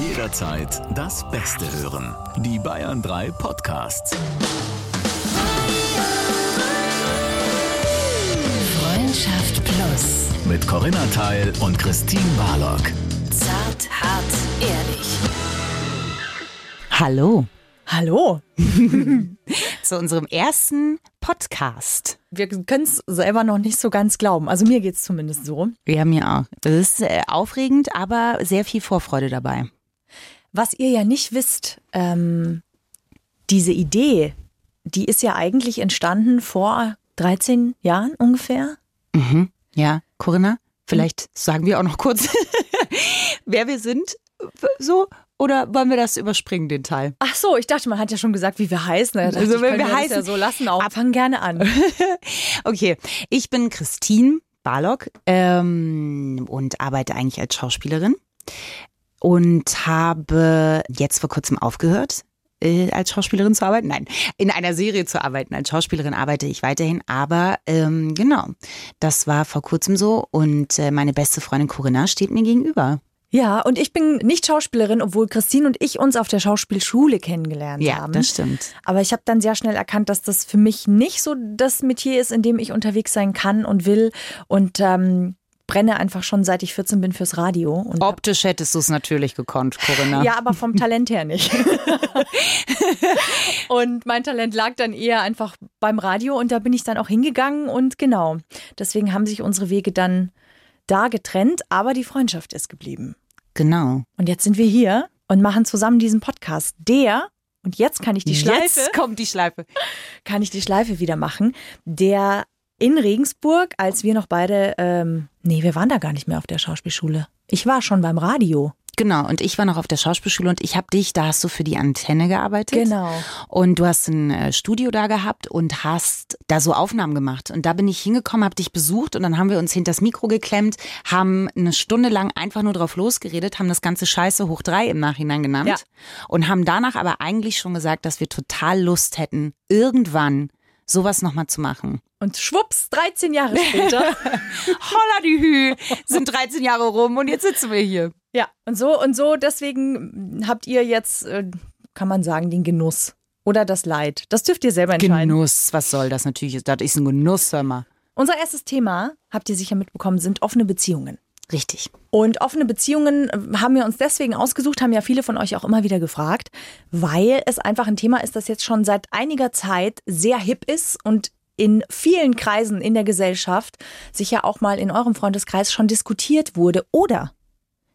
Jederzeit das Beste hören. Die Bayern 3 Podcasts. Freundschaft Plus. Mit Corinna Teil und Christine Barlock. Zart, hart, ehrlich. Hallo Hallo. zu unserem ersten Podcast. Wir können es selber noch nicht so ganz glauben. Also mir geht es zumindest so. Ja, mir auch. Das ist äh, aufregend, aber sehr viel Vorfreude dabei. Was ihr ja nicht wisst, ähm, diese Idee, die ist ja eigentlich entstanden vor 13 Jahren ungefähr. Mhm. Ja, Corinna, vielleicht sagen wir auch noch kurz, wer wir sind. So, oder wollen wir das überspringen, den Teil? Ach so, ich dachte, man hat ja schon gesagt, wie wir heißen. Da Also, ich, wenn wir heißen- ja so lassen auch. Fang gerne an. Okay, ich bin Christine Barlock ähm, und arbeite eigentlich als Schauspielerin und habe jetzt vor kurzem aufgehört, äh, als Schauspielerin zu arbeiten. Nein, in einer Serie zu arbeiten. Als Schauspielerin arbeite ich weiterhin, aber ähm, genau, das war vor kurzem so und äh, meine beste Freundin Corinna steht mir gegenüber. Ja, und ich bin nicht Schauspielerin, obwohl Christine und ich uns auf der Schauspielschule kennengelernt Ja, haben. das stimmt. Aber ich habe dann sehr schnell erkannt, dass das für mich nicht so das Metier ist, in dem ich unterwegs sein kann und will. Und ähm, brenne einfach schon seit ich 14 bin fürs Radio. Optisch hättest du es natürlich gekonnt, Corinna. ja, aber vom Talent her nicht. und mein Talent lag dann eher einfach beim Radio und da bin ich dann auch hingegangen und genau. Deswegen haben sich unsere Wege dann da getrennt, aber die Freundschaft ist geblieben. Genau. Und jetzt sind wir hier und machen zusammen diesen Podcast. Der, und jetzt kann ich die Schleife, Jetzt kommt die Schleife. kann ich die Schleife wieder machen, der in Regensburg, als wir noch beide, ähm, nee, wir waren da gar nicht mehr auf der Schauspielschule. Ich war schon beim Radio. Genau, und ich war noch auf der Schauspielschule und ich habe dich, da hast du für die Antenne gearbeitet. Genau. Und du hast ein äh, Studio da gehabt und hast da so Aufnahmen gemacht. Und da bin ich hingekommen, habe dich besucht und dann haben wir uns hinters Mikro geklemmt, haben eine Stunde lang einfach nur drauf losgeredet, haben das ganze Scheiße hoch drei im Nachhinein genannt Ja. und haben danach aber eigentlich schon gesagt, dass wir total Lust hätten, irgendwann sowas nochmal zu machen. Und schwupps, 13 Jahre später. Holla die Hü, sind 13 Jahre rum und jetzt sitzen wir hier. ja, und so und so, deswegen habt ihr jetzt, äh, kann man sagen, den Genuss oder das Leid. Das dürft ihr selber entscheiden. Genuss, was soll das natürlich? Das ist ein Genuss, hör mal. Unser erstes Thema, habt ihr sicher mitbekommen, sind offene Beziehungen. Richtig. Und offene Beziehungen äh, haben wir uns deswegen ausgesucht, haben ja viele von euch auch immer wieder gefragt, weil es einfach ein Thema ist, das jetzt schon seit einiger Zeit sehr hip ist und in vielen Kreisen in der Gesellschaft sich ja auch mal in eurem Freundeskreis schon diskutiert wurde. Oder,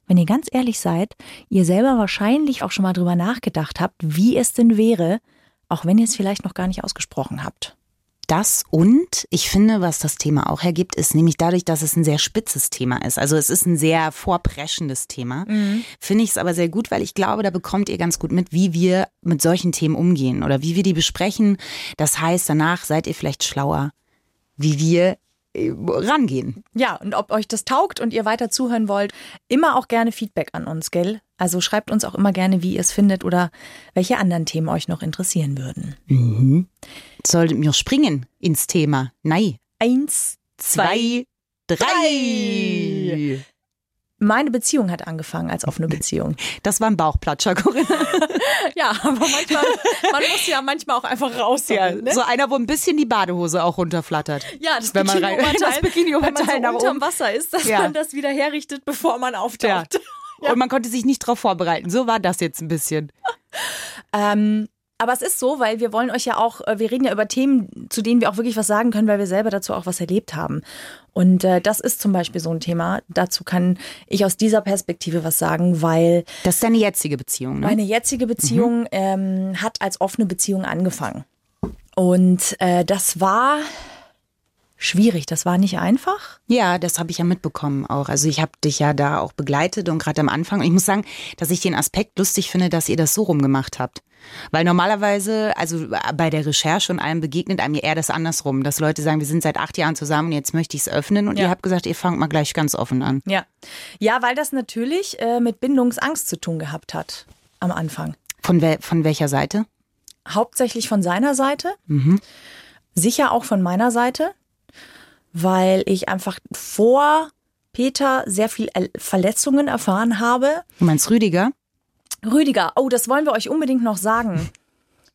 wenn ihr ganz ehrlich seid, ihr selber wahrscheinlich auch schon mal drüber nachgedacht habt, wie es denn wäre, auch wenn ihr es vielleicht noch gar nicht ausgesprochen habt. Das und ich finde, was das Thema auch hergibt, ist nämlich dadurch, dass es ein sehr spitzes Thema ist. Also es ist ein sehr vorpreschendes Thema. Finde ich es aber sehr gut, weil ich glaube, da bekommt ihr ganz gut mit, wie wir mit solchen Themen umgehen oder wie wir die besprechen. Das heißt, danach seid ihr vielleicht schlauer, wie wir rangehen. Ja, und ob euch das taugt und ihr weiter zuhören wollt, immer auch gerne Feedback an uns, gell? Also schreibt uns auch immer gerne, wie ihr es findet oder welche anderen Themen euch noch interessieren würden. Sollten wir springen ins Thema? Nein. Eins, Zwei, drei. Meine Beziehung hat angefangen als offene Beziehung. Das war ein Bauchplatscher, Corinna. ja, aber manchmal, man muss ja manchmal auch einfach raus. Ja, ne? So einer, wo ein bisschen die Badehose auch runterflattert. ja das Bikini-Oberteil, Bikini-Oberteil wenn man nach so unterm oben. Wasser ist, dass Ja. man das wieder herrichtet, bevor man auftaucht. Und man konnte sich nicht darauf vorbereiten. So war das jetzt ein bisschen. Ähm, aber es ist so, weil wir wollen euch ja auch, äh, wir reden ja über Themen, zu denen wir auch wirklich was sagen können, weil wir selber dazu auch was erlebt haben. Und äh, das ist zum Beispiel so ein Thema. Dazu kann ich aus dieser Perspektive was sagen, weil Das ist deine jetzige Beziehung, ne? meine jetzige Beziehung ähm, hat als offene Beziehung angefangen. Und äh, das war schwierig, das war nicht einfach. Ja, das habe ich ja mitbekommen auch. Also ich habe dich ja da auch begleitet und gerade am Anfang. Und ich muss sagen, dass ich den Aspekt lustig finde, dass ihr das so rumgemacht habt. Weil normalerweise, also bei der Recherche und allem begegnet einem ja eher das andersrum, dass Leute sagen, wir sind seit acht Jahren zusammen und jetzt möchte ich es öffnen. Und Ja. ihr habt gesagt, ihr fangt mal gleich ganz offen an. Ja. Ja, weil das natürlich äh, mit Bindungsangst zu tun gehabt hat am Anfang. Von, wel von welcher Seite? hauptsächlich von seiner Seite, sicher auch von meiner Seite, weil ich einfach vor Peter sehr viel El- Verletzungen erfahren habe. Du meinst Rüdiger? Rüdiger, oh, das wollen wir euch unbedingt noch sagen.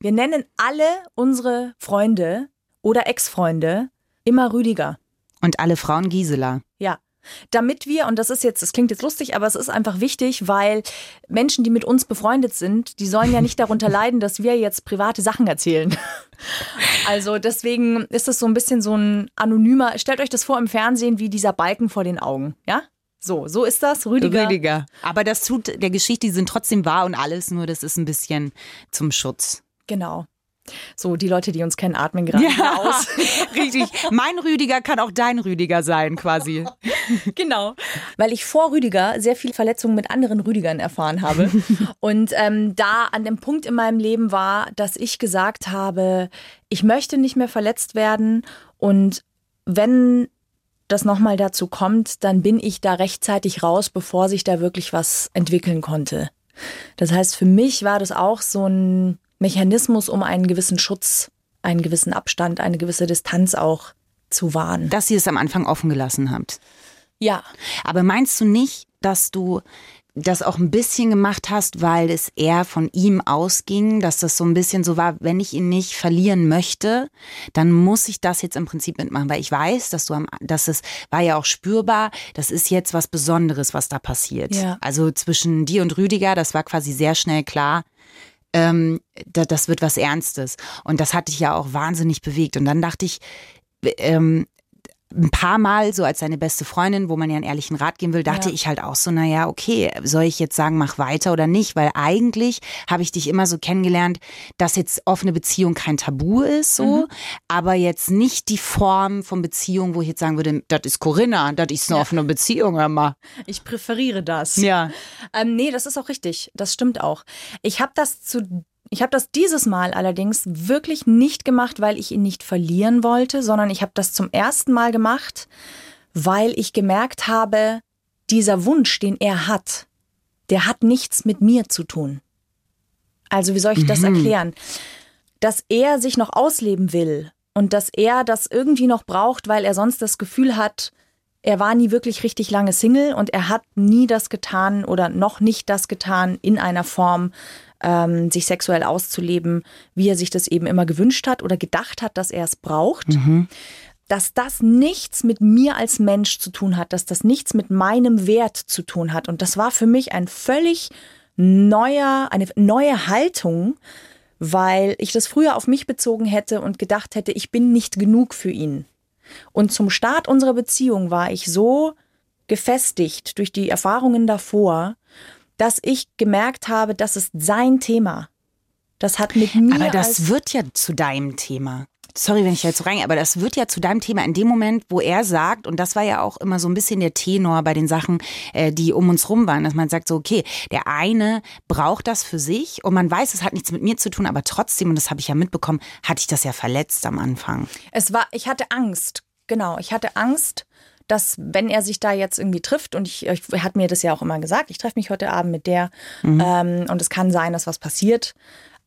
Wir nennen alle unsere Freunde oder Ex-Freunde immer Rüdiger. Und alle Frauen Gisela. Ja. Damit wir, und das ist jetzt, das klingt jetzt lustig, aber es ist einfach wichtig, weil Menschen, die mit uns befreundet sind, die sollen ja nicht darunter leiden, dass wir jetzt private Sachen erzählen. Also deswegen ist es so ein bisschen so ein anonymer, stellt euch das vor im Fernsehen wie dieser Balken vor den Augen, ja? So, so ist das, Rüdiger. Rüdiger. Aber das tut der Geschichte, die sind trotzdem wahr und alles, nur das ist ein bisschen zum Schutz. Genau. So, die Leute, die uns kennen, atmen gerade wieder aus. richtig. Mein Rüdiger kann auch dein Rüdiger sein, quasi. Genau. Weil ich vor Rüdiger sehr viel Verletzungen mit anderen Rüdigern erfahren habe. Und ähm, da an dem Punkt in meinem Leben war, dass ich gesagt habe, ich möchte nicht mehr verletzt werden. Und wenn das nochmal dazu kommt, dann bin ich da rechtzeitig raus, bevor sich da wirklich was entwickeln konnte. Das heißt, für mich war das auch so ein Mechanismus, um einen gewissen Schutz, einen gewissen Abstand, eine gewisse Distanz auch zu wahren. Dass ihr es am Anfang offen gelassen habt. Ja, Aber meinst du nicht, dass du das auch ein bisschen gemacht hast, weil es eher von ihm ausging, dass das so ein bisschen so war, wenn ich ihn nicht verlieren möchte, dann muss ich das jetzt im Prinzip mitmachen, weil ich weiß, dass du am, dass es war ja auch spürbar, das ist jetzt was Besonderes, was da passiert. Ja. Also zwischen dir und Rüdiger, das war quasi sehr schnell klar, ähm, da, das wird was Ernstes. Und das hat dich ja auch wahnsinnig bewegt. Und dann dachte ich, ähm, ein paar Mal, so als seine beste Freundin, wo man ja einen ehrlichen Rat geben will, dachte Ja. ich halt auch so, naja, okay, soll ich jetzt sagen, mach weiter oder nicht? Weil eigentlich habe ich dich immer so kennengelernt, dass jetzt offene Beziehung kein Tabu ist, so, Mhm. aber jetzt nicht die Form von Beziehung, wo ich jetzt sagen würde, das ist Corinna, das ist eine offene Beziehung, hör mal. ich präferiere das. Ja. Ähm, nee, das ist auch richtig. Das stimmt auch. Ich habe das zu. Ich habe das dieses Mal allerdings wirklich nicht gemacht, weil ich ihn nicht verlieren wollte, sondern ich habe das zum ersten Mal gemacht, weil ich gemerkt habe, dieser Wunsch, den er hat, der hat nichts mit mir zu tun. Also wie soll ich das erklären? Dass er sich noch ausleben will und dass er das irgendwie noch braucht, weil er sonst das Gefühl hat, er war nie wirklich richtig lange Single und er hat nie das getan oder noch nicht das getan in einer Form, ähm, sich sexuell auszuleben, wie er sich das eben immer gewünscht hat oder gedacht hat, dass er es braucht. Dass das nichts mit mir als Mensch zu tun hat, dass das nichts mit meinem Wert zu tun hat. Und das war für mich ein völlig neuer, eine neue Haltung, weil ich das früher auf mich bezogen hätte und gedacht hätte, ich bin nicht genug für ihn. Und zum Start unserer Beziehung war ich so gefestigt durch die Erfahrungen davor, dass ich gemerkt habe, das ist sein Thema. Das hat mit mir Aber das wird ja zu deinem Thema. Sorry, wenn ich jetzt so rein, aber das wird ja zu deinem Thema in dem Moment, wo er sagt, und das war ja auch immer so ein bisschen der Tenor bei den Sachen, äh, die um uns rum waren, dass man sagt so, okay, der eine braucht das für sich und man weiß, es hat nichts mit mir zu tun, aber trotzdem, und das habe ich ja mitbekommen, hatte ich das ja verletzt am Anfang. Es war, ich hatte Angst. Genau, ich hatte Angst, dass wenn er sich da jetzt irgendwie trifft und ich, ich er hat mir das ja auch immer gesagt, ich treffe mich heute Abend mit der ähm, und es kann sein, dass was passiert.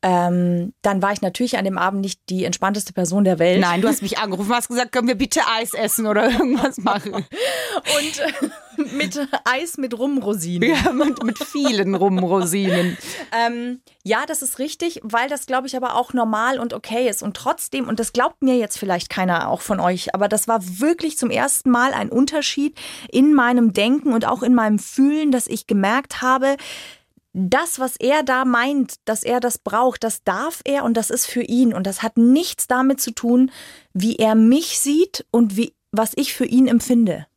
Ähm, dann war ich natürlich an dem Abend nicht die entspannteste Person der Welt. Nein, du hast mich angerufen, hast gesagt, können wir bitte Eis essen oder irgendwas machen. Und äh, mit Eis mit Rumrosinen. Ja, mit, mit vielen Rumrosinen. Ähm, ja, das ist richtig, weil das, glaube ich, aber auch normal und okay ist. Und trotzdem, und das glaubt mir jetzt vielleicht keiner auch von euch, aber das war wirklich zum ersten Mal ein Unterschied in meinem Denken und auch in meinem Fühlen, dass ich gemerkt habe, das, was er da meint, dass er das braucht, das darf er und das ist für ihn. Und das hat nichts damit zu tun, wie er mich sieht und wie, was ich für ihn empfinde.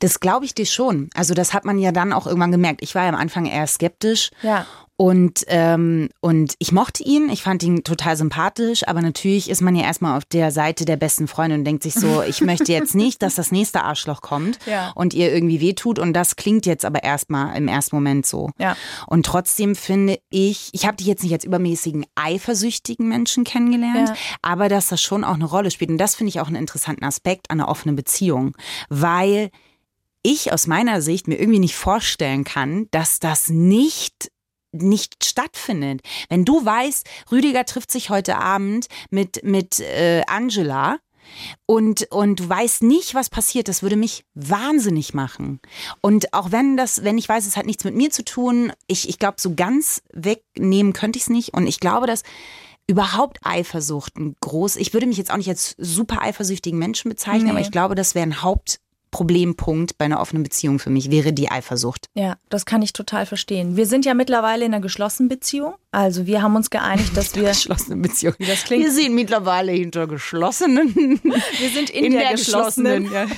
Das glaube ich dir schon. Also das hat man ja dann auch irgendwann gemerkt. Ich war ja am Anfang eher skeptisch. Ja. Und, ähm, und ich mochte ihn, ich fand ihn total sympathisch, aber natürlich ist man ja erstmal auf der Seite der besten Freunde und denkt sich so, ich möchte jetzt nicht, dass das nächste Arschloch kommt Ja. und ihr irgendwie wehtut. Und das klingt jetzt aber erstmal im ersten Moment so. Ja. Und trotzdem finde ich, ich habe dich jetzt nicht als übermäßigen eifersüchtigen Menschen kennengelernt, Ja. aber dass das schon auch eine Rolle spielt. Und das finde ich auch einen interessanten Aspekt an einer offenen Beziehung, weil ich aus meiner Sicht mir irgendwie nicht vorstellen kann, dass das nicht nicht stattfindet. Wenn du weißt, Rüdiger trifft sich heute Abend mit mit äh, Angela, und, und du weißt nicht, was passiert, das würde mich wahnsinnig machen. Und auch wenn das, wenn ich weiß, es hat nichts mit mir zu tun, ich, ich glaube, so ganz wegnehmen könnte ich es nicht. Und ich glaube, dass überhaupt Eifersucht ein groß, ich würde mich jetzt auch nicht als super eifersüchtigen Menschen bezeichnen, Nee. aber ich glaube, das wäre ein Hauptproblempunkt bei einer offenen Beziehung für mich, wäre die Eifersucht. Ja, das kann ich total verstehen. Wir sind ja mittlerweile in einer geschlossenen Beziehung. Also wir haben uns geeinigt, dass wir, Geschlossene Beziehung. Wie das klingt. Wir sind mittlerweile hinter geschlossenen. wir sind in, der, geschlossenen. Ja.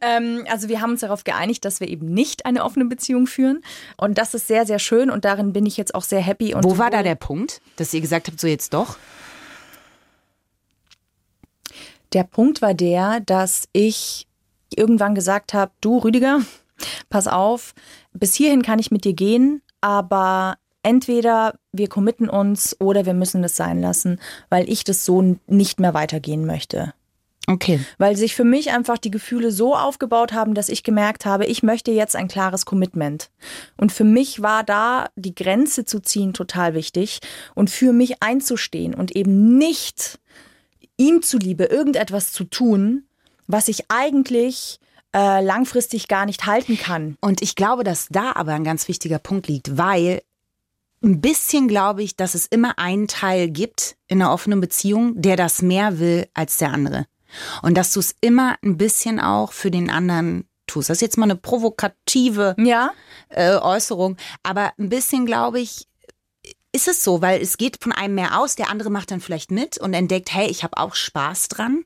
Ähm, also wir haben uns darauf geeinigt, dass wir eben nicht eine offene Beziehung führen. Und das ist sehr, sehr schön und darin bin ich jetzt auch sehr happy. Und Wo war da der Punkt, dass ihr gesagt habt, so jetzt doch? Der Punkt war der, dass ich irgendwann gesagt habe, du Rüdiger, pass auf, bis hierhin kann ich mit dir gehen, aber entweder wir committen uns oder wir müssen das sein lassen, weil ich das so nicht mehr weitergehen möchte. Okay. Weil sich für mich einfach die Gefühle so aufgebaut haben, dass ich gemerkt habe, ich möchte jetzt ein klares Commitment. Und für mich war da die Grenze zu ziehen total wichtig und für mich einzustehen und eben nicht ihm zuliebe irgendetwas zu tun, was ich eigentlich äh, langfristig gar nicht halten kann. Und ich glaube, dass da aber ein ganz wichtiger Punkt liegt, weil ein bisschen glaube ich, dass es immer einen Teil gibt in einer offenen Beziehung, der das mehr will als der andere. Und dass du es immer ein bisschen auch für den anderen tust. Das ist jetzt mal eine provokative Ja, äh, Äußerung, aber ein bisschen glaube ich, ist es so, weil es geht von einem mehr aus, der andere macht dann vielleicht mit und entdeckt, hey, ich habe auch Spaß dran.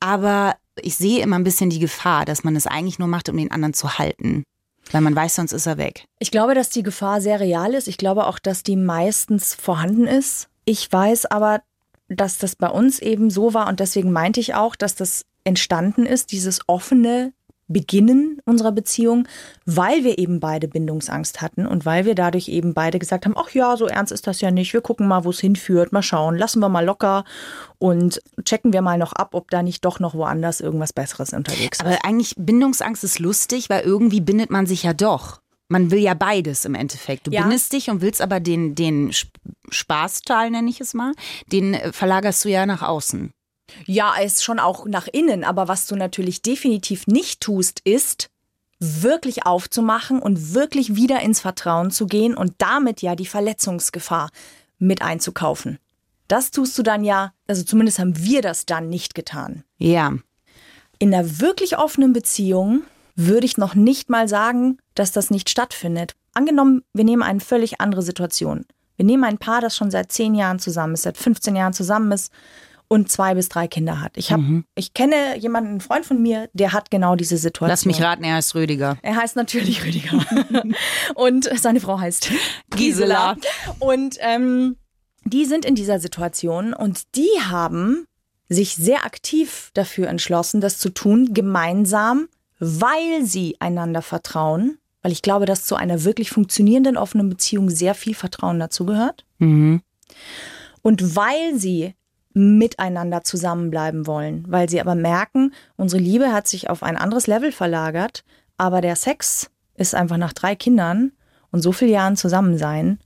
Aber ich sehe immer ein bisschen die Gefahr, dass man es eigentlich nur macht, um den anderen zu halten. Weil man weiß, sonst ist er weg. Ich glaube, dass die Gefahr sehr real ist. Ich glaube auch, dass die meistens vorhanden ist. Ich weiß aber, dass das bei uns eben so war und deswegen meinte ich auch, dass das entstanden ist, dieses offene Beginnen unserer Beziehung, weil wir eben beide Bindungsangst hatten und weil wir dadurch eben beide gesagt haben, ach ja, so ernst ist das ja nicht, wir gucken mal, wo es hinführt, mal schauen, lassen wir mal locker und checken wir mal noch ab, ob da nicht doch noch woanders irgendwas Besseres unterwegs ist. Aber eigentlich Bindungsangst ist lustig, weil irgendwie bindet man sich ja doch. Man will ja beides im Endeffekt. Du Ja. bindest dich und willst aber den, den Sp- Spaßteil, nenne ich es mal, den äh, verlagerst du ja nach außen. Ja, es ist schon auch nach innen, aber was du natürlich definitiv nicht tust, ist wirklich aufzumachen und wirklich wieder ins Vertrauen zu gehen und damit ja die Verletzungsgefahr mit einzukaufen. Das tust du dann ja, also zumindest haben wir das dann nicht getan. Ja. In einer wirklich offenen Beziehung würde ich noch nicht mal sagen, dass das nicht stattfindet. Angenommen, wir nehmen eine völlig andere Situation. Wir nehmen ein Paar, das schon seit 10 Jahren zusammen ist, seit 15 Jahren zusammen ist und zwei bis drei Kinder hat. Ich, hab, ich kenne jemanden, einen Freund von mir, der hat genau diese Situation. Lass mich raten, er heißt Rüdiger. Er heißt natürlich Rüdiger. und seine Frau heißt Gisela. Und ähm, die sind in dieser Situation und die haben sich sehr aktiv dafür entschlossen, das zu tun, gemeinsam, weil sie einander vertrauen. Weil ich glaube, dass zu einer wirklich funktionierenden offenen Beziehung sehr viel Vertrauen dazugehört. Mhm. Und weil sie miteinander zusammenbleiben wollen, weil sie aber merken, unsere Liebe hat sich auf ein anderes Level verlagert, aber der Sex ist einfach nach drei Kindern und so vielen Jahren zusammen sein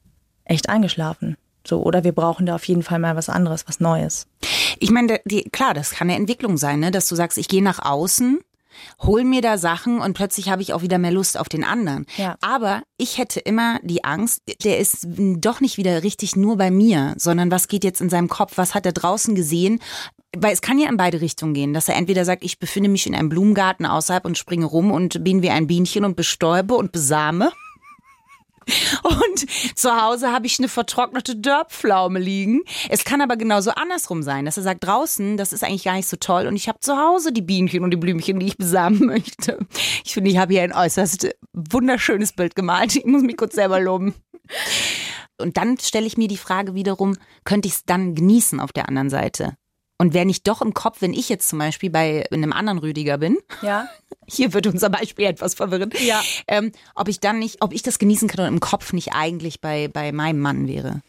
echt eingeschlafen. So, oder wir brauchen da auf jeden Fall mal was anderes, was Neues. Ich meine, die, klar, das kann eine Entwicklung sein, ne? dass du sagst, ich gehe nach außen, hol mir da Sachen und plötzlich habe ich auch wieder mehr Lust auf den anderen. Ja. Aber ich hätte immer die Angst, der ist doch nicht wieder richtig nur bei mir, sondern was geht jetzt in seinem Kopf, was hat er draußen gesehen? Weil es kann ja in beide Richtungen gehen, dass er entweder sagt, ich befinde mich in einem Blumengarten außerhalb und springe rum und bin wie ein Bienchen und bestäube und besame. Und zu Hause habe ich eine vertrocknete Dörrpflaume liegen. Es kann aber genauso andersrum sein, dass er sagt, draußen, das ist eigentlich gar nicht so toll und ich habe zu Hause die Bienchen und die Blümchen, die ich besamen möchte. Ich finde, ich habe hier ein äußerst wunderschönes Bild gemalt. Ich muss mich kurz selber loben. Und dann stelle ich mir die Frage wiederum, könnte ich es dann genießen auf der anderen Seite? Und wäre nicht doch im Kopf, wenn ich jetzt zum Beispiel bei einem anderen Rüdiger bin, Ja. Hier wird unser Beispiel etwas verwirrend, Ja. ähm, ob ich dann nicht, ob ich das genießen kann und im Kopf nicht eigentlich bei, bei meinem Mann wäre.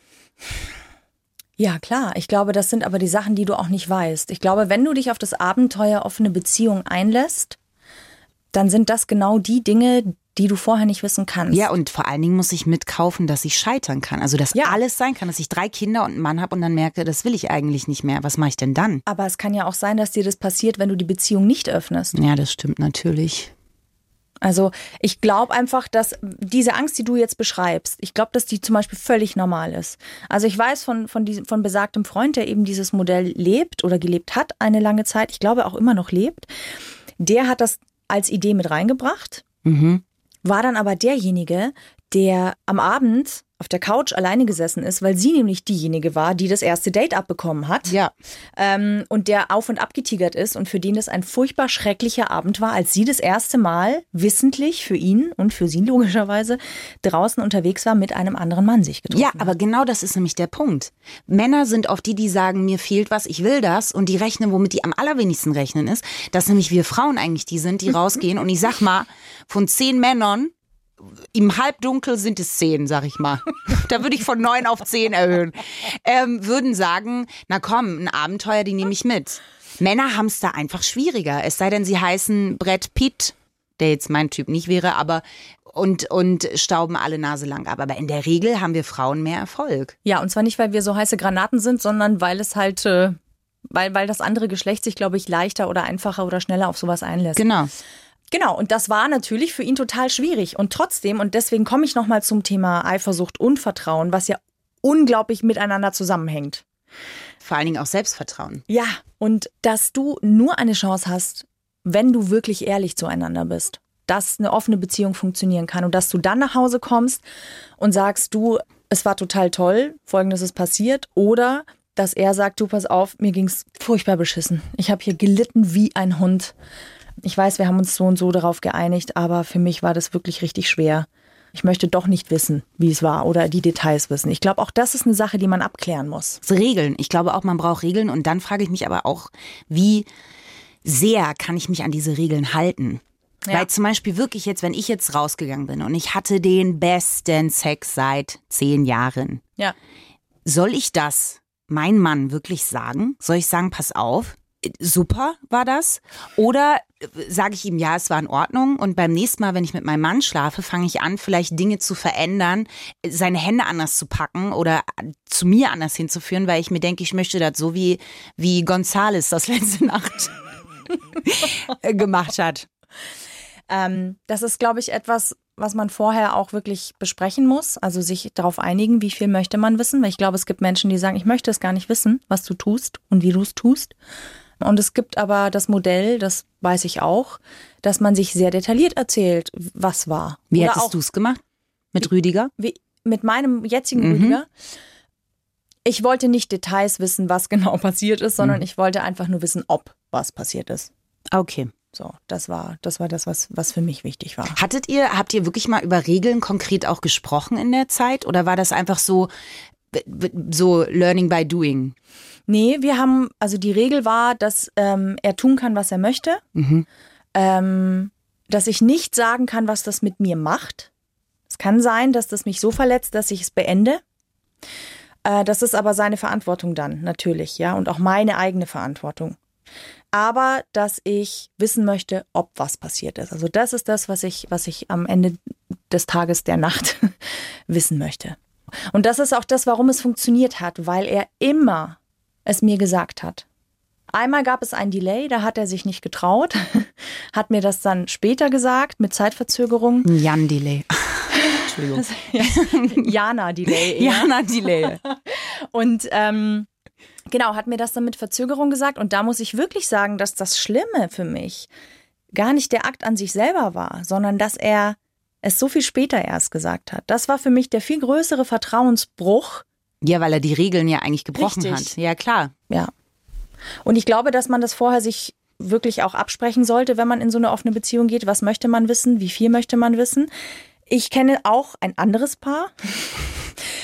Ja, klar. Ich glaube, das sind aber die Sachen, die du auch nicht weißt. Ich glaube, wenn du dich auf das Abenteuer offene Beziehung einlässt, dann sind das genau die Dinge, die du vorher nicht wissen kannst. Ja, und vor allen Dingen muss ich mitkaufen, dass ich scheitern kann. Also, dass Ja. alles sein kann, dass ich drei Kinder und einen Mann habe und dann merke, das will ich eigentlich nicht mehr. Was mache ich denn dann? Aber es kann ja auch sein, dass dir das passiert, wenn du die Beziehung nicht öffnest. Ja, das stimmt natürlich. Also ich glaube einfach, dass diese Angst, die du jetzt beschreibst, ich glaube, dass die zum Beispiel völlig normal ist. Also ich weiß von, von, diesem, von besagtem Freund, der eben dieses Modell lebt oder gelebt hat eine lange Zeit, ich glaube auch immer noch lebt, der hat das als Idee mit reingebracht, Mhm. War dann aber derjenige, der am Abend auf der Couch alleine gesessen ist, weil sie nämlich diejenige war, die das erste Date abbekommen hat. Ja. Ähm, und der auf und ab getigert ist und für den das ein furchtbar schrecklicher Abend war, als sie das erste Mal wissentlich für ihn und für sie logischerweise draußen unterwegs war mit einem anderen Mann sich getroffen. Ja, aber genau das ist nämlich der Punkt. Männer sind oft die, die sagen, mir fehlt was, ich will das und die rechnen, womit die am allerwenigsten rechnen ist, dass nämlich wir Frauen eigentlich die sind, die rausgehen und ich sag mal, von zehn Männern im Halbdunkel sind es zehn, sag ich mal. Da würde ich von neun auf zehn erhöhen. Ähm, würden sagen, na komm, ein Abenteuer, die nehme ich mit. Männer haben es da einfach schwieriger. Es sei denn, sie heißen Brett Pitt, der jetzt mein Typ nicht wäre, aber und, und stauben alle Nase lang ab. Aber in der Regel haben wir Frauen mehr Erfolg. Ja, und zwar nicht, weil wir so heiße Granaten sind, sondern weil es halt, äh, weil, weil das andere Geschlecht sich, glaube ich, leichter oder einfacher oder schneller auf sowas einlässt. Genau. Genau, und das war natürlich für ihn total schwierig. Und trotzdem, und deswegen komme ich nochmal zum Thema Eifersucht und Vertrauen, was ja unglaublich miteinander zusammenhängt. Vor allen Dingen auch Selbstvertrauen. Ja, und dass du nur eine Chance hast, wenn du wirklich ehrlich zueinander bist. Dass eine offene Beziehung funktionieren kann und dass du dann nach Hause kommst und sagst, du, es war total toll, folgendes ist passiert. Oder dass er sagt, du, pass auf, mir ging's furchtbar beschissen. Ich habe hier gelitten wie ein Hund. Ich weiß, wir haben uns so und so darauf geeinigt, aber für mich war das wirklich richtig schwer. Ich möchte doch nicht wissen, wie es war oder die Details wissen. Ich glaube, auch das ist eine Sache, die man abklären muss. Regeln. Ich glaube auch, man braucht Regeln. Und dann frage ich mich aber auch, wie sehr kann ich mich an diese Regeln halten? Ja. Weil zum Beispiel wirklich jetzt, wenn ich jetzt rausgegangen bin und ich hatte den besten Sex seit zehn Jahren, Ja. soll ich das mein Mann wirklich sagen? Soll ich sagen, pass auf, super war das? Oder äh, sage ich ihm, ja, es war in Ordnung und beim nächsten Mal, wenn ich mit meinem Mann schlafe, fange ich an, vielleicht Dinge zu verändern, seine Hände anders zu packen oder äh, zu mir anders hinzuführen, weil ich mir denke, ich möchte das so wie, wie Gonzales das letzte Nacht äh, gemacht hat. Ähm, das ist, glaube ich, etwas, was man vorher auch wirklich besprechen muss. Also sich darauf einigen, wie viel möchte man wissen. Weil ich glaube, es gibt Menschen, die sagen, ich möchte es gar nicht wissen, was du tust und wie du es tust. Und es gibt aber das Modell, das weiß ich auch, dass man sich sehr detailliert erzählt, was war. Wie Oder hättest du es gemacht? Mit Rüdiger? wie, mit meinem jetzigen Mhm. Rüdiger. Ich wollte nicht Details wissen, was genau passiert ist, Mhm. sondern ich wollte einfach nur wissen, ob was passiert ist. Okay. So, das war, das war das, was, was für mich wichtig war. Hattet ihr, habt ihr wirklich mal über Regeln konkret auch gesprochen in der Zeit? Oder war das einfach so, so Learning by Doing? Nee, wir haben, also die Regel war, dass ähm, er tun kann, was er möchte. Mhm. Ähm, dass ich nicht sagen kann, was das mit mir macht. Es kann sein, dass das mich so verletzt, dass ich es beende. Äh, das ist aber seine Verantwortung dann, natürlich, ja, und auch meine eigene Verantwortung. Aber dass ich wissen möchte, ob was passiert ist. Also das ist das, was ich, was ich am Ende des Tages der Nacht wissen möchte. Und das ist auch das, warum es funktioniert hat, weil er immer es mir gesagt hat. Einmal gab es ein Delay, da hat er sich nicht getraut, hat mir das dann später gesagt, mit Zeitverzögerung. Jan-Delay. Entschuldigung. Jana-Delay. Jana-Delay. Und ähm, genau, hat mir das dann mit Verzögerung gesagt. Und da muss ich wirklich sagen, dass das Schlimme für mich gar nicht der Akt an sich selber war, sondern dass er es so viel später erst gesagt hat. Das war für mich der viel größere Vertrauensbruch. Ja, weil er die Regeln ja eigentlich gebrochen Richtig. hat. Ja, klar. Ja. Und ich glaube, dass man das vorher sich wirklich auch absprechen sollte, wenn man in so eine offene Beziehung geht. Was möchte man wissen? Wie viel möchte man wissen? Ich kenne auch ein anderes Paar,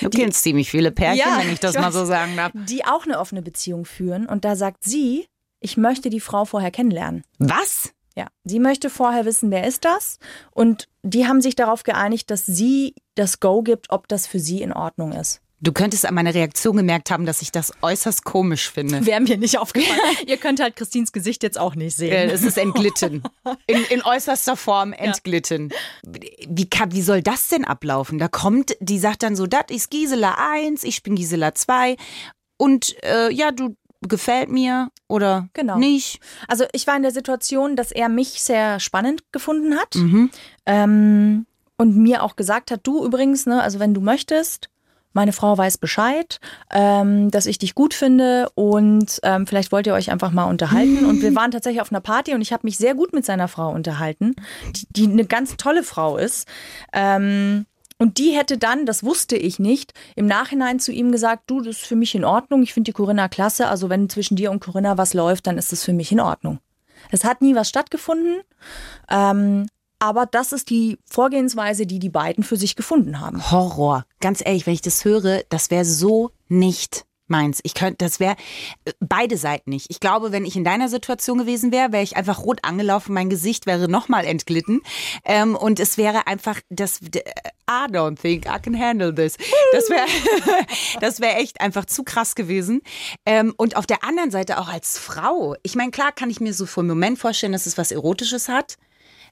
Du kennst ziemlich viele Pärchen, Ja, wenn ich das ich mal so sagen darf. die auch eine offene Beziehung führen. Und da sagt sie, ich möchte die Frau vorher kennenlernen. Was? Ja, sie möchte vorher wissen, wer ist das? Und die haben sich darauf geeinigt, dass sie das Go gibt, ob das für sie in Ordnung ist. Du könntest an meiner Reaktion gemerkt haben, dass ich das äußerst komisch finde. Wäre mir nicht aufgefallen. Ihr könnt halt Christins Gesicht jetzt auch nicht sehen. Äh, Es ist entglitten. In, in äußerster Form entglitten. Wie, kann, wie soll das denn ablaufen? Da kommt, die sagt dann so, das ist Gisela 1, ich bin Gisela 2 und äh, ja, du gefällt mir oder Genau. nicht. Also ich war in der Situation, dass er mich sehr spannend gefunden hat Mhm. ähm, und mir auch gesagt hat, du übrigens, ne, also wenn du möchtest, meine Frau weiß Bescheid, ähm, dass ich dich gut finde und ähm, vielleicht wollt ihr euch einfach mal unterhalten. Und wir waren tatsächlich auf einer Party und ich habe mich sehr gut mit seiner Frau unterhalten, die, die eine ganz tolle Frau ist. Ähm, und die hätte dann, das wusste ich nicht, im Nachhinein zu ihm gesagt, du, das ist für mich in Ordnung, ich finde die Corinna klasse, also wenn zwischen dir und Corinna was läuft, dann ist das für mich in Ordnung. Es hat nie was stattgefunden, ähm, aber das ist die Vorgehensweise, die die beiden für sich gefunden haben. Horror. Ganz ehrlich, wenn ich das höre, das wäre so nicht meins. Ich könnte, das wäre äh, beide Seiten nicht. Ich glaube, wenn ich in deiner Situation gewesen wäre, wäre ich einfach rot angelaufen, mein Gesicht wäre nochmal entglitten ähm, und es wäre einfach das. d- I don't think I can handle this. Das wäre, das wäre echt einfach zu krass gewesen. Ähm, und auf der anderen Seite auch als Frau. Ich meine, klar kann ich mir so für einen Moment vorstellen, dass es was Erotisches hat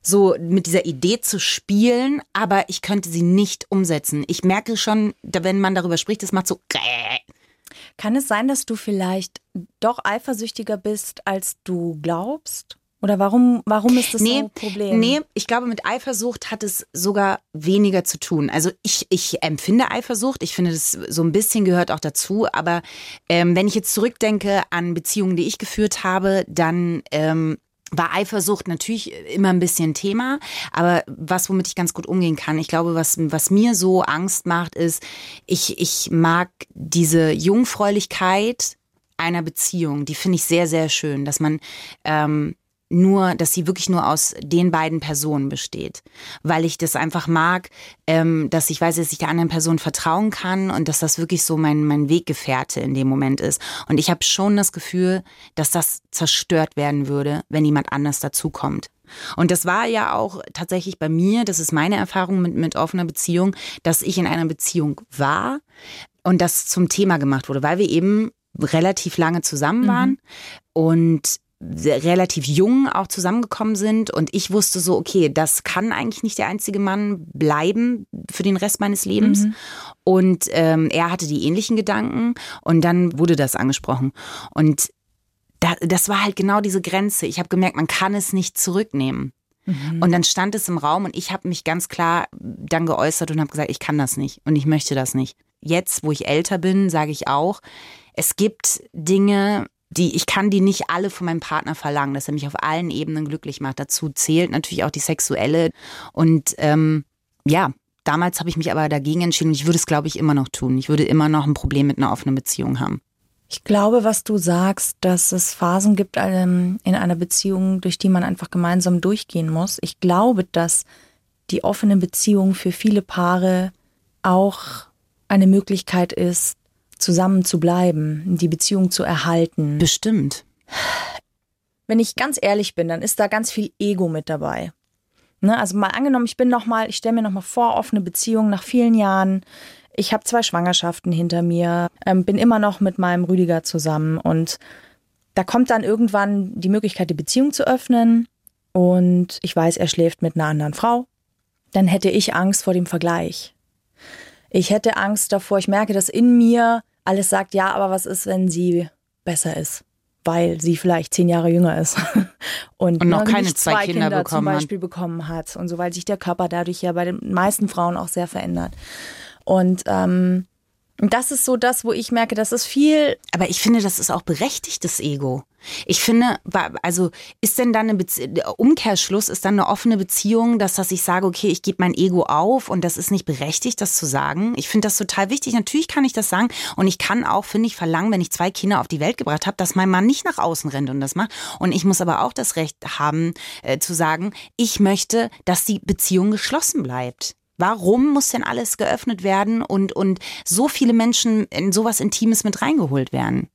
so mit dieser Idee zu spielen, aber ich könnte sie nicht umsetzen. Ich merke schon, wenn man darüber spricht, es macht so. Kann es sein, dass du vielleicht doch eifersüchtiger bist, als du glaubst? Oder warum, warum ist das so ein Problem? nee, ich glaube, mit Eifersucht hat es sogar weniger zu tun. Also ich, ich empfinde Eifersucht, ich finde, das so ein bisschen gehört auch dazu, aber ähm, wenn ich jetzt zurückdenke an Beziehungen, die ich geführt habe, dann ähm, war Eifersucht natürlich immer ein bisschen Thema, aber was, womit ich ganz gut umgehen kann, ich glaube, was, was mir so Angst macht, ist, ich, ich mag diese Jungfräulichkeit einer Beziehung, die finde ich sehr, sehr schön, dass man ähm, nur, dass sie wirklich nur aus den beiden Personen besteht. Weil ich das einfach mag, ähm, dass ich weiß, dass ich der anderen Person vertrauen kann und dass das wirklich so mein, mein Weggefährte in dem Moment ist. Und ich habe schon das Gefühl, dass das zerstört werden würde, wenn jemand anders dazukommt. Und das war ja auch tatsächlich bei mir, das ist meine Erfahrung mit, mit offener Beziehung, dass ich in einer Beziehung war und das zum Thema gemacht wurde, weil wir eben relativ lange zusammen waren und sehr- relativ jung auch zusammengekommen sind und ich wusste so, okay, das kann eigentlich nicht der einzige Mann bleiben für den Rest meines Lebens. Und ähm, er hatte die ähnlichen Gedanken und dann wurde das angesprochen. Und da, das war halt genau diese Grenze. Ich habe gemerkt, man kann es nicht zurücknehmen. Und dann stand es im Raum und ich habe mich ganz klar dann geäußert und habe gesagt, ich kann das nicht und ich möchte das nicht. Jetzt, wo ich älter bin, sage ich auch, es gibt Dinge, die ich kann die nicht alle von meinem Partner verlangen, dass er mich auf allen Ebenen glücklich macht. Dazu zählt natürlich auch die sexuelle und ähm, ja. Damals habe ich mich aber dagegen entschieden ich würde es, glaube ich, immer noch tun. Ich würde immer noch ein Problem mit einer offenen Beziehung haben. Ich glaube, was du sagst, dass es Phasen gibt ähm, in einer Beziehung, durch die man einfach gemeinsam durchgehen muss. Ich glaube, dass die offene Beziehung für viele Paare auch eine Möglichkeit ist, zusammen zu bleiben, die Beziehung zu erhalten. Bestimmt. Wenn ich ganz ehrlich bin, dann ist da ganz viel Ego mit dabei. Ne, also mal angenommen, ich bin noch mal, ich stelle mir noch mal vor, offene Beziehung nach vielen Jahren. Ich habe zwei Schwangerschaften hinter mir, ähm, bin immer noch mit meinem Rüdiger zusammen und da kommt dann irgendwann die Möglichkeit, die Beziehung zu öffnen und ich weiß, er schläft mit einer anderen Frau. Dann hätte ich Angst vor dem Vergleich. Ich hätte Angst davor, ich merke, dass in mir alles sagt, ja, aber was ist, wenn sie besser ist? Weil sie vielleicht zehn Jahre jünger ist und, Und noch ne, keine nicht zwei Kinder zum bekommen hat. Beispiel bekommen hat und so, weil sich der Körper dadurch ja bei den meisten Frauen auch sehr verändert. Und ähm, das ist so das, wo ich merke, das ist viel Aber ich finde, das ist auch berechtigtes Ego. Ich finde, also ist denn dann eine Bezie der Umkehrschluss, ist dann eine offene Beziehung, dass, dass ich sage, okay, ich gebe mein Ego auf und das ist nicht berechtigt, das zu sagen. Ich finde das total wichtig. Natürlich kann ich das sagen und ich kann auch, finde ich, verlangen, wenn ich zwei Kinder auf die Welt gebracht habe, dass mein Mann nicht nach außen rennt und das macht. Und ich muss aber auch das Recht haben, äh, zu sagen, ich möchte, dass die Beziehung geschlossen bleibt. Warum muss denn alles geöffnet werden und, und so viele Menschen in sowas Intimes mit reingeholt werden?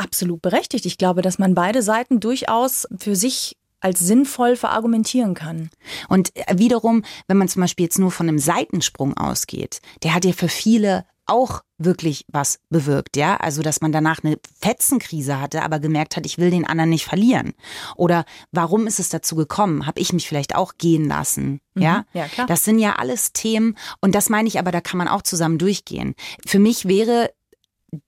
Absolut berechtigt. Ich glaube, dass man beide Seiten durchaus für sich als sinnvoll verargumentieren kann. Und wiederum, wenn man zum Beispiel jetzt nur von einem Seitensprung ausgeht, der hat ja für viele auch wirklich was bewirkt, ja? Also, dass man danach eine Fetzenkrise hatte, aber gemerkt hat, ich will den anderen nicht verlieren. Oder warum ist es dazu gekommen? Habe ich mich vielleicht auch gehen lassen, ja? ja, klar. Das sind ja alles Themen und das meine ich aber, da kann man auch zusammen durchgehen. Für mich wäre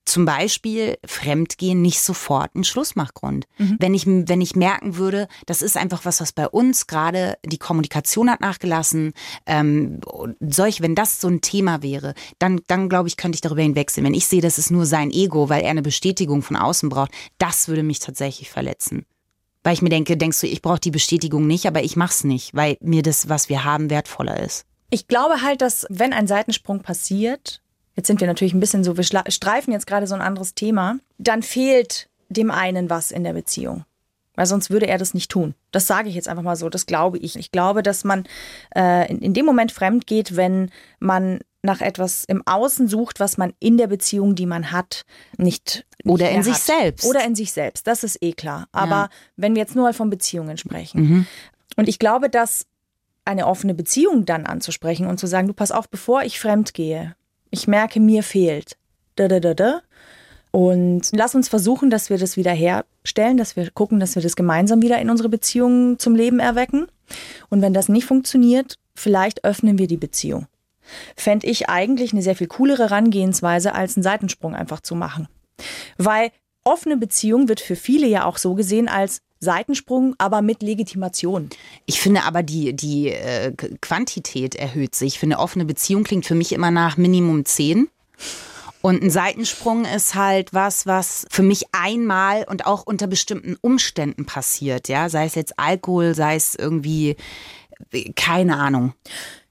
zum Beispiel Fremdgehen nicht sofort ein Schlussmachgrund. Wenn ich, wenn ich merken würde, das ist einfach was, was bei uns gerade die Kommunikation hat nachgelassen, ähm, solch, wenn das so ein Thema wäre, dann, dann glaube ich, könnte ich darüber hinwechseln. Wenn ich sehe, das ist nur sein Ego, weil er eine Bestätigung von außen braucht, das würde mich tatsächlich verletzen. Weil ich mir denke, denkst du, ich brauche die Bestätigung nicht, aber ich mach's nicht, weil mir das, was wir haben, wertvoller ist. Ich glaube halt, dass wenn ein Seitensprung passiert, jetzt sind wir natürlich ein bisschen so, wir streifen jetzt gerade so ein anderes Thema, dann fehlt dem einen was in der Beziehung. Weil sonst würde er das nicht tun. Das sage ich jetzt einfach mal so, das glaube ich. Ich glaube, dass man äh, in, in dem Moment fremd geht, wenn man nach etwas im Außen sucht, was man in der Beziehung, die man hat, nicht Oder nicht in sich hat. selbst. Oder in sich selbst, das ist eh klar. Aber Ja. wenn wir jetzt nur mal von Beziehungen sprechen. Mhm. Und ich glaube, dass eine offene Beziehung dann anzusprechen und zu sagen, du pass auf, bevor ich fremd gehe, ich merke, mir fehlt. Und lass uns versuchen, dass wir das wieder herstellen, dass wir gucken, dass wir das gemeinsam wieder in unsere Beziehung zum Leben erwecken. Und wenn das nicht funktioniert, vielleicht öffnen wir die Beziehung. Fände ich eigentlich eine sehr viel coolere Herangehensweise, als einen Seitensprung einfach zu machen. Weil offene Beziehung wird für viele ja auch so gesehen als Seitensprung, aber mit Legitimation. Ich finde aber die, die äh, Quantität erhöht sich. Ich finde, offene Beziehung klingt für mich immer nach Minimum 10. Und ein Seitensprung ist halt was, was für mich einmal und auch unter bestimmten Umständen passiert, ja. Sei es jetzt Alkohol, sei es irgendwie, äh, keine Ahnung.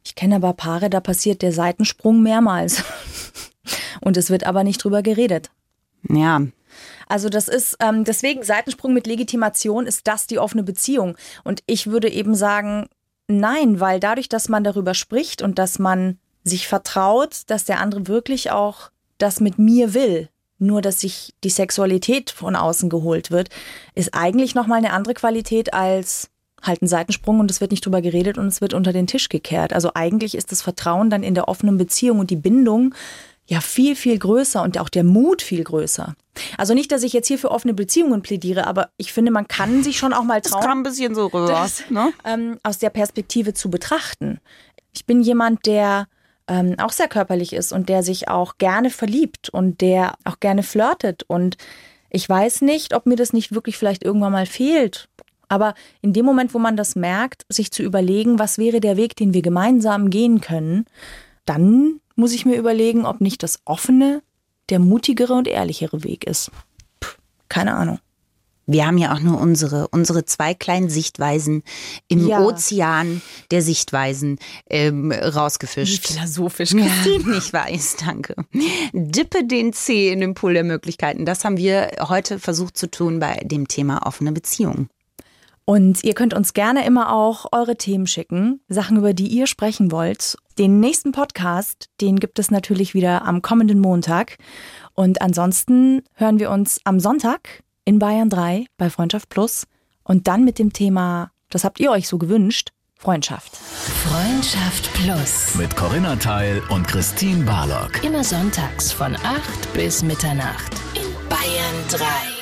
Ich kenne aber Paare, da passiert der Seitensprung mehrmals. Und es wird aber nicht drüber geredet. Ja. Also das ist, ähm, deswegen Seitensprung mit Legitimation ist das die offene Beziehung. Und ich würde eben sagen, nein, weil dadurch, dass man darüber spricht und dass man sich vertraut, dass der andere wirklich auch das mit mir will, nur dass sich die Sexualität von außen geholt wird, ist eigentlich nochmal eine andere Qualität als halt ein Seitensprung und es wird nicht drüber geredet und es wird unter den Tisch gekehrt. Also eigentlich ist das Vertrauen dann in der offenen Beziehung und die Bindung ja viel, viel größer und auch der Mut viel größer. Also nicht, dass ich jetzt hier für offene Beziehungen plädiere, aber ich finde, man kann sich schon auch mal Das trauen, kam ein bisschen so rüber. das ne? ähm, aus der Perspektive zu betrachten. Ich bin jemand, der ähm, auch sehr körperlich ist und der sich auch gerne verliebt und der auch gerne flirtet. Und ich weiß nicht, ob mir das nicht wirklich vielleicht irgendwann mal fehlt. Aber in dem Moment, wo man das merkt, sich zu überlegen, was wäre der Weg, den wir gemeinsam gehen können, dann muss ich mir überlegen, ob nicht das offene der mutigere und ehrlichere Weg ist. Puh, keine Ahnung. Wir haben ja auch nur unsere, unsere zwei kleinen Sichtweisen im Ja. Ozean der Sichtweisen ähm, rausgefischt. philosophisch, Ja, ich weiß, danke. Dippe den Zeh in den Pool der Möglichkeiten. Das haben wir heute versucht zu tun bei dem Thema offene Beziehung. Und ihr könnt uns gerne immer auch eure Themen schicken, Sachen, über die ihr sprechen wollt. Den nächsten Podcast, den gibt es natürlich wieder am kommenden Montag. Und ansonsten hören wir uns am Sonntag in Bayern 3 bei Freundschaft Plus und dann mit dem Thema, das habt ihr euch so gewünscht, Freundschaft. Freundschaft Plus. Mit Corinna Teil und Christine Barlock. Immer sonntags von 8 bis Mitternacht in Bayern 3.